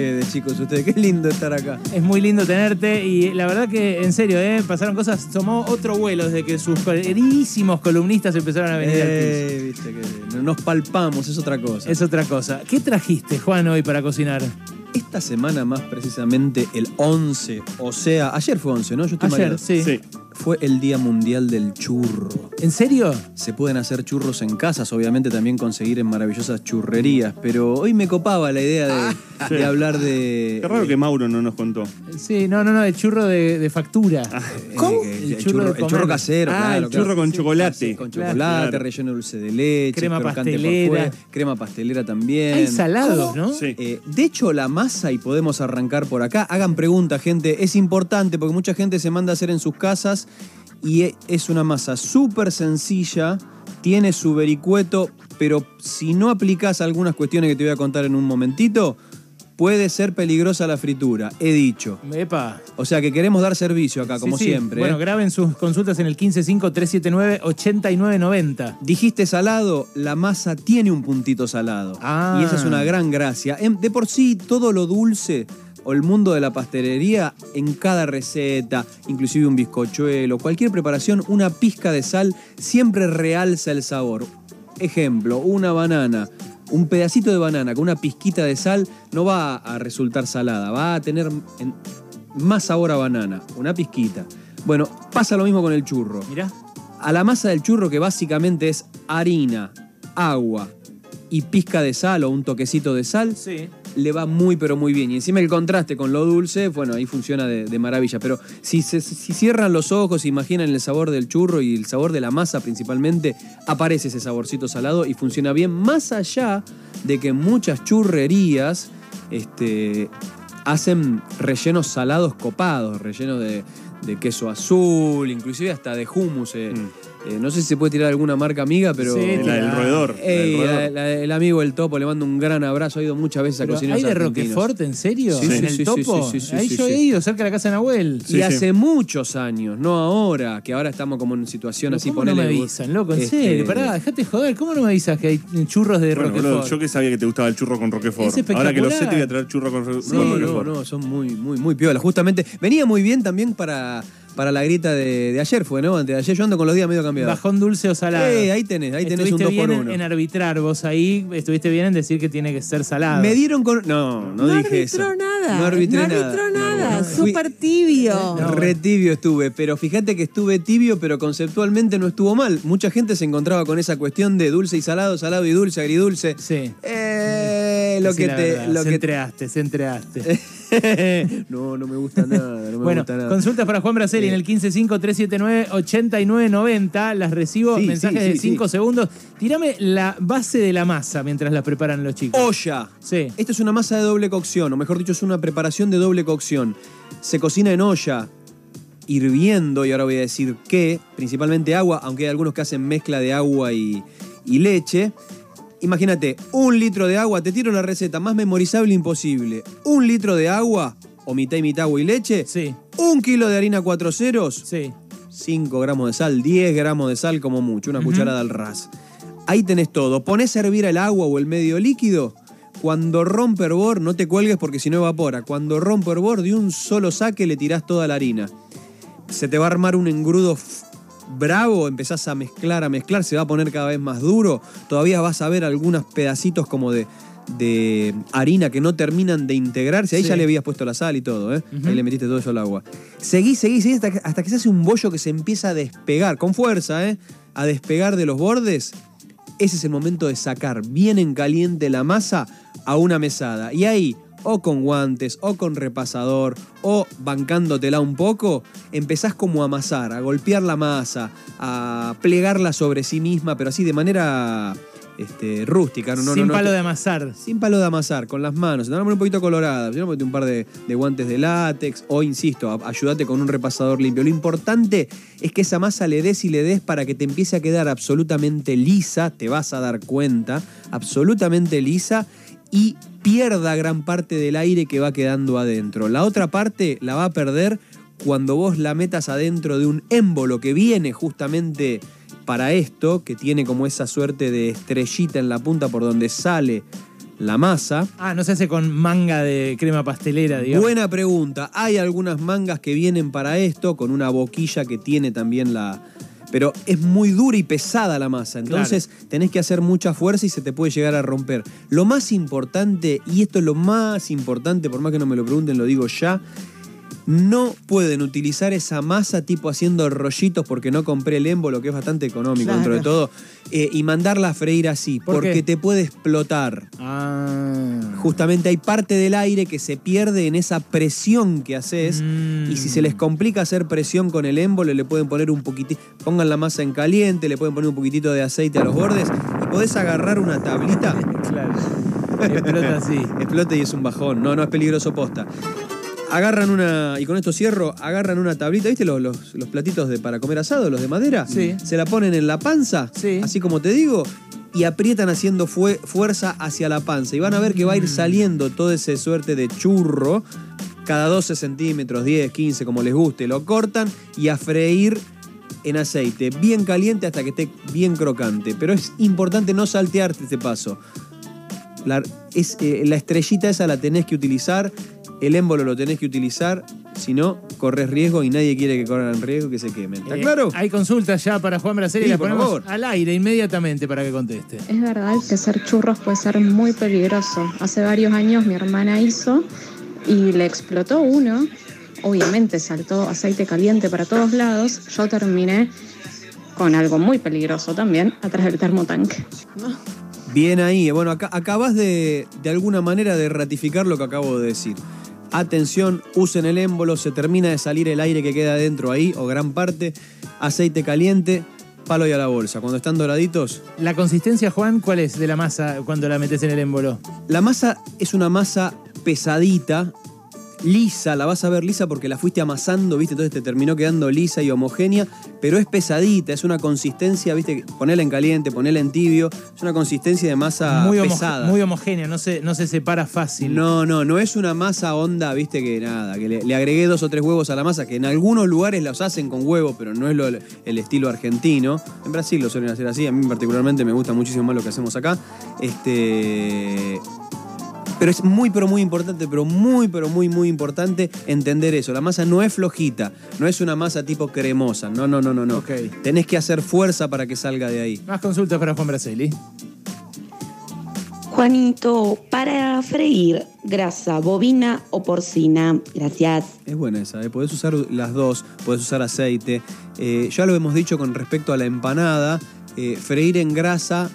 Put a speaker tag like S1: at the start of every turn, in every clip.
S1: de chicos ustedes. Qué lindo estar acá.
S2: Es muy lindo tenerte y la verdad que, en serio, ¿eh? pasaron cosas, tomó otro vuelo desde que sus queridísimos columnistas empezaron a venir al
S1: Eh, viste que nos palpamos, es otra cosa.
S2: Es otra cosa. ¿Qué trajiste, Juan, hoy para cocinar?
S1: Esta semana más precisamente el 11, o sea, ayer fue 11, ¿no? Yo estoy
S2: Ayer, sí.
S3: Sí.
S1: Fue el Día Mundial del Churro.
S2: ¿En serio?
S1: Se pueden hacer churros en casas, obviamente también conseguir en maravillosas churrerías, pero hoy me copaba la idea de, de
S3: Sí.
S1: hablar de...
S3: Qué raro que Mauro no nos contó.
S2: Sí, no, no, no, el churro de, de factura.
S1: eh,
S2: ¿Cómo?
S1: que-
S2: El
S1: el,
S2: churro
S1: churro,
S2: de
S1: el churro casero,
S3: Ah,
S1: claro,
S3: el churro
S1: claro.
S3: con chocolate.
S1: Con chocolate,
S3: Claro.
S1: relleno de dulce de leche,
S2: Crema
S1: por
S2: pastelera.
S1: fuera, crema pastelera también.
S2: Hay salados, ¿no?
S3: Sí.
S1: Eh, de hecho, la masa, y podemos arrancar por acá, hagan preguntas, gente, es importante porque mucha gente se manda a hacer en sus casas y e- es una masa súper sencilla, tiene su vericueto, pero si no aplicas algunas cuestiones que te voy a contar en un momentito, puede ser peligrosa la fritura, he dicho.
S2: Epa.
S1: O sea que queremos dar servicio acá, como
S2: sí.
S1: siempre.
S2: Bueno,
S1: ¿eh?
S2: graben sus consultas en el 155-379-8990.
S1: Dijiste salado, la masa tiene un puntito salado.
S2: Ah.
S1: Y esa es una gran gracia. Em, De por sí, todo lo dulce o el mundo de la pastelería, en cada receta, inclusive un bizcochuelo, cualquier preparación, una pizca de sal siempre realza el sabor. Ejemplo, una banana. Un pedacito de banana con una pizquita de sal no va a resultar salada, va a tener en- más sabor a banana, una pizquita. Bueno, pasa lo mismo con el churro.
S2: Mirá.
S1: A la masa del churro, que básicamente es harina, agua y pizca de sal o un toquecito de sal,
S2: Sí.
S1: Le va muy pero muy bien. Y encima el contraste con lo dulce, bueno, ahí funciona de, maravilla. Pero si, se- si cierran los ojos, imaginan el sabor del churro y el sabor de la masa principalmente, aparece ese saborcito salado y funciona bien. Más allá de que muchas churrerías este, hacen rellenos salados copados, rellenos de, de queso azul, inclusive hasta de hummus. eh.
S3: Mm.
S1: Eh, no sé si se puede tirar alguna marca amiga, pero...
S2: Sí,
S3: La del roedor. la del
S1: Ey,
S3: roedor.
S1: la- la- el amigo del topo, le mando un gran abrazo. Ha ido muchas veces a
S2: Pero
S1: cocineros
S2: ¿Hay de. Roquefort, en serio?
S1: Sí,
S2: ¿En
S1: sí,
S2: el
S1: sí,
S2: topo?
S1: sí, sí, sí,
S2: Ahí
S1: sí,
S2: yo he ido, cerca de la casa de Nahuel.
S1: Y
S3: Sí,
S1: hace muchos años, no ahora, que ahora estamos como en situación
S2: Pero
S1: así,
S2: ¿Cómo no me
S1: ponele-
S2: avisan, loco? En
S1: Este,
S2: serio, pará, dejate joder. ¿Cómo no me avisas que hay churros de
S3: Bueno,
S2: Roquefort?
S3: yo que sabía que te gustaba el churro con Roquefort.
S2: Es
S3: Ahora que lo sé, te voy a traer churro con, ro-
S1: Sí,
S3: con
S1: no,
S3: Roquefort.
S1: no, son muy, muy, muy piolas. Justamente, venía muy bien también para, para la grita de, de ayer, fue, ¿no? Antes de ayer yo ando con los días medio cambiados.
S2: Bajón dulce o salado.
S1: Eh, ahí tenés, ahí tenés un
S2: Estuviste
S1: 2
S2: bien
S1: por
S2: en-
S1: 1
S2: en arbitrar vos ahí, estuviste bien en decir que tiene que ser salado.
S1: Me dieron con. No, no,
S4: No
S1: dije eso.
S4: arbitró nada.
S1: No arbitré
S4: no
S1: nada.
S4: arbitró nada. Súper tibio.
S2: No,
S1: Re tibio estuve, pero fíjate que estuve tibio, pero conceptualmente no estuvo mal. Mucha gente se encontraba con esa cuestión de dulce y salado, salado y dulce, agridulce.
S2: Sí.
S1: Eh, lo
S2: Sí,
S1: que
S2: la
S1: te.
S2: verdad,
S1: Lo
S2: se
S1: que
S2: entreaste, se entreaste.
S1: no, no me gusta nada, no me
S2: bueno,
S1: gusta nada.
S2: consultas para Juan Braceli
S1: Sí.
S2: en el 1553798990. Las recibo,
S1: Sí,
S2: mensajes
S1: sí,
S2: de
S1: sí,
S2: 5
S1: sí.
S2: segundos. Tírame la base de la masa mientras la preparan los chicos.
S1: Olla.
S2: Sí.
S1: Esta es una masa de doble cocción, o mejor dicho, es una preparación de doble cocción. Se cocina en olla, hirviendo, y ahora voy a decir qué, principalmente agua, aunque hay algunos que hacen mezcla de agua y, y leche. Imagínate, un litro de agua, te tiro la receta más memorizable imposible. Un litro de agua, o mitad y mitad agua y leche.
S2: Sí,
S1: Un kilo de harina cuatro ceros.
S2: sí.
S1: 5 gramos de sal, 10 gramos de sal como mucho, una cucharada al ras. Ahí tenés todo. Pones a hervir el agua o el medio líquido. Cuando rompe hervor, no te cuelgues porque si no evapora. Cuando rompe hervor, de un solo saque le tirás toda la harina. Se te va a armar un engrudo bravo, empezás a mezclar, a mezclar, se va a poner cada vez más duro. Todavía vas a ver algunos pedacitos como de, de harina que no terminan de integrarse. Ahí
S2: Sí.
S1: ya le habías puesto la sal y todo, ¿eh? Ahí le metiste todo eso al agua. Seguí, seguí, seguí hasta que, hasta que se hace un bollo que se empieza a despegar, con fuerza, ¿eh? A despegar de los bordes. Ese es el momento de sacar bien en caliente la masa a una mesada. Y ahí, o con guantes, o con repasador, o bancándotela un poco, empezás como a amasar, a golpear la masa, a plegarla sobre sí misma, pero así de manera este, rústica. No,
S2: Sin
S1: no, no
S2: palo de amasar.
S1: sin palo de amasar, con las manos. Te un poquito colorada. Yo un par de, de guantes de látex o, insisto, ayúdate con un repasador limpio. Lo importante es que esa masa le des y le des para que te empiece a quedar absolutamente lisa, te vas a dar cuenta, absolutamente lisa y pierda gran parte del aire que va quedando adentro. La otra parte la va a perder cuando vos la metas adentro de un émbolo que viene justamente para esto, que tiene como esa suerte de estrellita en la punta por donde sale la masa.
S2: Ah, no se hace con manga de crema pastelera, digamos.
S1: Buena pregunta. Hay algunas mangas que vienen para esto, con una boquilla que tiene también la. Pero es muy dura y pesada la masa. Entonces tenés que hacer mucha fuerza y se te puede llegar a romper. Lo más importante, y esto es lo más importante, por más que no me lo pregunten, lo digo ya. No pueden utilizar esa masa tipo haciendo rollitos porque no compré el émbolo, que es bastante económico
S4: Claro.
S1: dentro de todo, eh, y mandarla a freír así,
S2: ¿Por
S1: porque
S2: qué?
S1: te puede explotar.
S2: Ah.
S1: Justamente hay parte del aire que se pierde en esa presión que haces.
S2: Mm.
S1: Y si se les complica hacer presión con el émbolo, le pueden poner un poquitito. Pongan la masa en caliente, le pueden poner un poquitito de aceite a los bordes. Y podés agarrar una tablita.
S2: Claro. Explota así.
S1: Explote y es un bajón. No, no es peligroso posta. Agarran una. Y con esto cierro, agarran una tablita, ¿viste los, los- los platitos de, para comer asado, los de madera?
S2: Sí.
S1: Se la ponen en la panza,
S2: Sí.
S1: así como te digo, y aprietan haciendo fue- fuerza hacia la panza. Y van a ver que va a
S2: Mm.
S1: ir saliendo toda esa suerte de churro, cada 12 centímetros, 10, 15, como les guste. Lo cortan y a freír en aceite, bien caliente hasta que esté bien crocante. Pero es importante no saltearte este paso. La, es, eh, la estrellita esa la tenés que utilizar, el émbolo lo tenés que utilizar, si no, corres riesgo y nadie quiere que corran riesgo y que se quemen. ¿Está
S2: Eh,
S1: claro?
S2: Hay consultas ya para Juan Braceli y
S1: Sí,
S2: la
S1: por
S2: ponemos
S1: favor.
S2: al aire inmediatamente para que conteste.
S5: Es verdad que hacer churros puede ser muy peligroso. Hace varios años mi hermana hizo y le explotó uno. Obviamente saltó aceite caliente para todos lados. Yo terminé con algo muy peligroso también, atrás del termotanque.
S1: Bien ahí. Bueno, acá, acabas de, de alguna manera de ratificar lo que acabo de decir. Atención, usen el émbolo, se termina de salir el aire que queda dentro ahí, o gran parte, aceite caliente, palo y a la bolsa. Cuando están doraditos,
S2: La consistencia, Juan, ¿cuál es de la masa cuando la metes en el émbolo?
S1: La masa es una masa pesadita, lisa, la vas a ver lisa porque la fuiste amasando, ¿viste? Entonces te terminó quedando lisa y homogénea, pero es pesadita, es una consistencia, ¿viste? Ponela en caliente, ponela en tibio, es una consistencia de masa
S2: muy,
S1: pesada.
S2: muy homogénea, no se, no se separa fácil.
S1: No, no, no es una masa onda, viste que nada, que le, le agregué dos o tres huevos a la masa, que en algunos lugares los hacen con huevo, pero no es lo- el estilo argentino. En Brasil lo suelen hacer así, a mí particularmente me gusta muchísimo más lo que hacemos acá. Este. Pero es muy, pero muy importante, pero muy, pero muy, muy importante entender eso. La masa no es flojita, no es una masa tipo cremosa. No, no, no, no, no. Tenés que hacer fuerza para que salga de ahí.
S2: Más consultas para Juan Braceli.
S6: Juanito, para freír grasa bovina o porcina, gracias.
S1: Es buena esa, ¿eh? podés usar las dos, podés usar aceite. Eh, ya lo hemos dicho con respecto a la empanada, eh, freír en grasa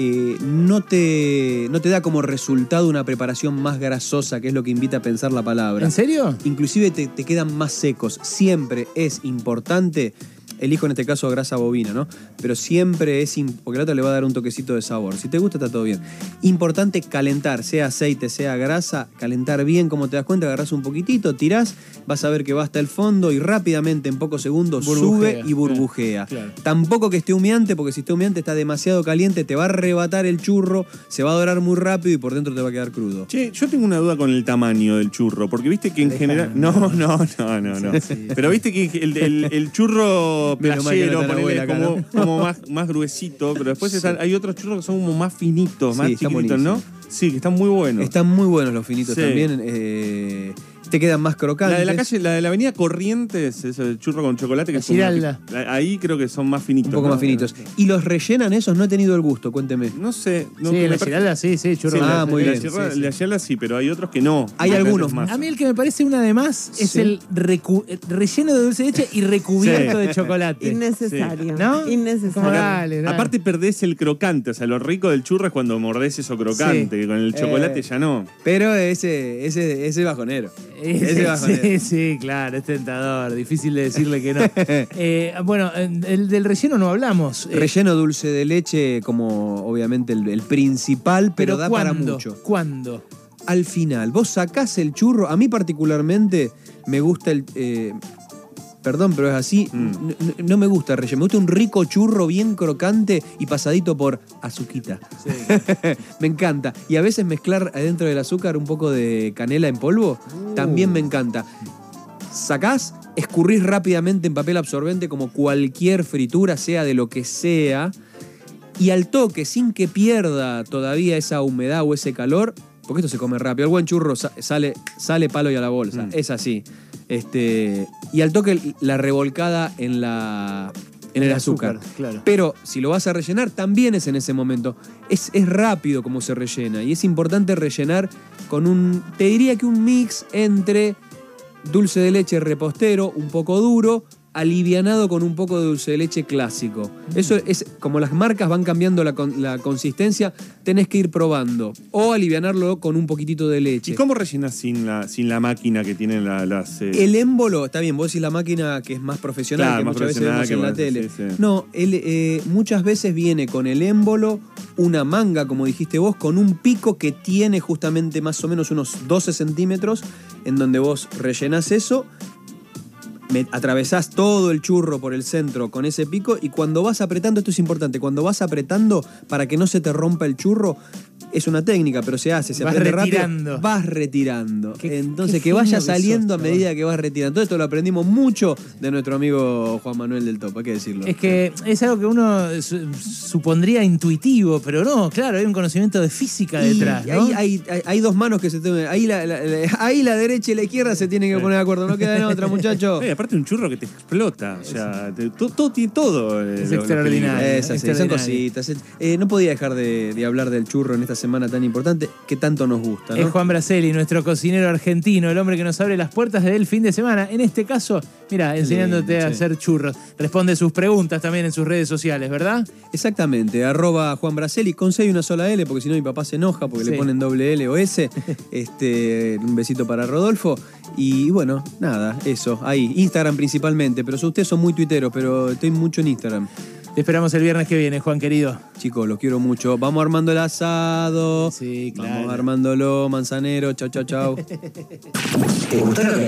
S1: eh, no, te, no te da como resultado una preparación más grasosa, que es lo que invita a pensar la palabra.
S2: ¿En serio?
S1: Inclusive te, te quedan más secos. Siempre es importante, elijo en este caso grasa bovina, ¿no? Pero siempre es, porque la otra le va a dar un toquecito de sabor. Si te gusta está todo bien. Importante calentar, sea aceite, sea grasa, calentar bien, como te das cuenta, agarrás un poquitito, tirás, vas a ver que va hasta el fondo y rápidamente, en pocos segundos,
S2: Burbujea,
S1: sube y burbujea.
S2: claro.
S1: Tampoco que esté humeante, porque si está humeante está demasiado caliente, te va a arrebatar el churro, se va a dorar muy rápido y por dentro te va a quedar crudo.
S3: Che, yo tengo una duda con el tamaño del churro, porque viste que en general. No, no, no, no, no. Pero viste que el, el- el churro
S1: Menos mal que no
S3: playero,
S1: está la
S3: ponele,
S1: abuela acá,
S3: como, más, más gruesito, pero después están- hay otros churros que son como más finitos,
S1: Sí,
S3: más
S1: están
S3: chiquitos, ¿no?
S1: buenísimos.
S3: Sí, que están muy buenos.
S1: Están muy buenos los finitos
S3: Sí.
S1: también. eh, te quedan más crocantes.
S3: La de la calle, la de la avenida Corrientes, ese churro con chocolate que más-
S2: Giralda.
S3: ahí creo que son más finitos.
S1: Un poco
S3: ¿no?
S1: más finitos. ¿Y los rellenan esos? No he tenido el gusto, cuénteme.
S3: No sé. No,
S2: sí, la Giralda, sí, sí, churro.
S3: Sí,
S1: Ah,
S3: la-
S1: muy
S3: la
S1: bien,
S3: Giralda-
S2: sí, sí.
S3: La Giralda sí, pero hay otros que no.
S1: Hay algunos.
S3: más.
S2: A mí el que me parece una de más es
S1: Sí.
S2: el recu- relleno de dulce de leche y recubierto
S3: Sí.
S2: de chocolate.
S4: Innecesario.
S2: ¿No?
S4: Innecesario.
S2: Como dale, dale.
S3: Aparte perdés el crocante, o sea, lo rico del churro es cuando mordés eso crocante,
S2: Sí.
S3: que con el chocolate
S1: Eh.
S3: ya no.
S1: Pero ese, ese, ese bajonero. Ese
S2: Sí,
S1: bajonero.
S2: sí, sí, claro, es tentador, difícil de decirle que no. Eh, bueno, el del relleno no hablamos. eh,
S1: Relleno dulce de leche como obviamente el, el principal, pero, da para mucho.
S2: ¿Cuándo?
S1: Al final, vos sacás el churro. A mí particularmente me gusta el... eh, Perdón, pero es así.
S3: Mm.
S1: No, me gusta el relleno. Me gusta un rico churro bien crocante y pasadito por azuquita. me encanta. Y a veces mezclar adentro del azúcar un poco de canela en polvo también me encanta. Sacás, escurrís rápidamente en papel absorbente como cualquier fritura, sea de lo que sea. y al toque, sin que pierda todavía esa humedad o ese calor, porque esto se come rápido. El buen churro sa- sale, sale palo y a la bolsa.
S3: Mm.
S1: Es así. Este, y al toque la revolcada en la. En el,
S2: El
S1: azúcar.
S2: azúcar, claro.
S1: Pero si lo vas a rellenar, también es en ese momento. Es, es rápido como se rellena. Y es importante rellenar con un. Te diría que un mix entre dulce de leche repostero, un poco duro, alivianado con un poco de dulce de leche clásico. Eso es como las marcas van cambiando la, con- la consistencia, tenés que ir probando. O alivianarlo con un poquitito de leche.
S3: ¿Y cómo rellenas sin la, sin la máquina que tienen la- las. eh,
S1: El émbolo, está bien, vos decís la máquina que es más profesional,
S3: Claro,
S1: que
S3: más
S1: muchas veces
S3: profesional,
S1: vemos
S3: que
S1: en la tele.
S3: sí, sí.
S1: No, él, eh, muchas veces viene con el émbolo, una manga, como dijiste vos, con un pico que tiene justamente más o menos unos 12 centímetros, en donde vos rellenás eso, me- atravesás todo el churro por el centro con ese pico y cuando vas apretando, esto es importante, cuando vas apretando para que no se te rompa el churro, es una técnica, pero se hace, se
S2: Vas
S1: aprende
S2: retirando.
S1: rápido, vas retirando.
S2: Qué-
S1: Entonces
S2: qué
S1: que vaya
S2: que
S1: saliendo
S2: sos,
S1: a medida que vas retirando. Todo esto lo aprendimos mucho de nuestro amigo Juan Manuel del Topo, hay que decirlo.
S2: Es que es algo que uno su- supondría intuitivo, pero no, claro, hay un conocimiento de física
S1: Y
S2: detrás. ¿no?
S1: ahí hay, hay- hay dos manos que se tienen. Ahí la, la- la- ahí la derecha y la izquierda se tienen que poner de acuerdo. No queda en otra, muchachos.
S3: Eh, aparte un churro que te explota. O sea, te- todo, todo tiene todo. eh,
S2: Es
S3: lo- lo
S2: extraordinario.
S3: película.
S1: Es así, son cositas. Eh, no podía dejar de, de hablar del churro en esta semana tan importante que tanto nos gusta. ¿no?
S2: Es Juan Braceli, nuestro cocinero argentino, el hombre que nos abre las puertas del fin de semana. En este caso, mira, enseñándote
S1: lindo,
S2: a
S1: sí.
S2: hacer churros. Responde sus preguntas también en sus redes sociales, ¿verdad?
S1: Exactamente, arroba Juan Braceli con y una sola L, porque si no mi papá se enoja porque
S2: Sí.
S1: le ponen doble L o S. este, un besito para Rodolfo. Y bueno, nada, eso, ahí. Instagram principalmente, pero ustedes son muy tuiteros, pero estoy mucho en Instagram.
S2: Te esperamos el viernes que viene, Juan querido.
S1: Chicos, los quiero mucho. Vamos armando el asado.
S2: Sí, claro.
S1: Vamos armándolo, manzanero. Chau, chau, chau.
S4: ¿Te gustó lo que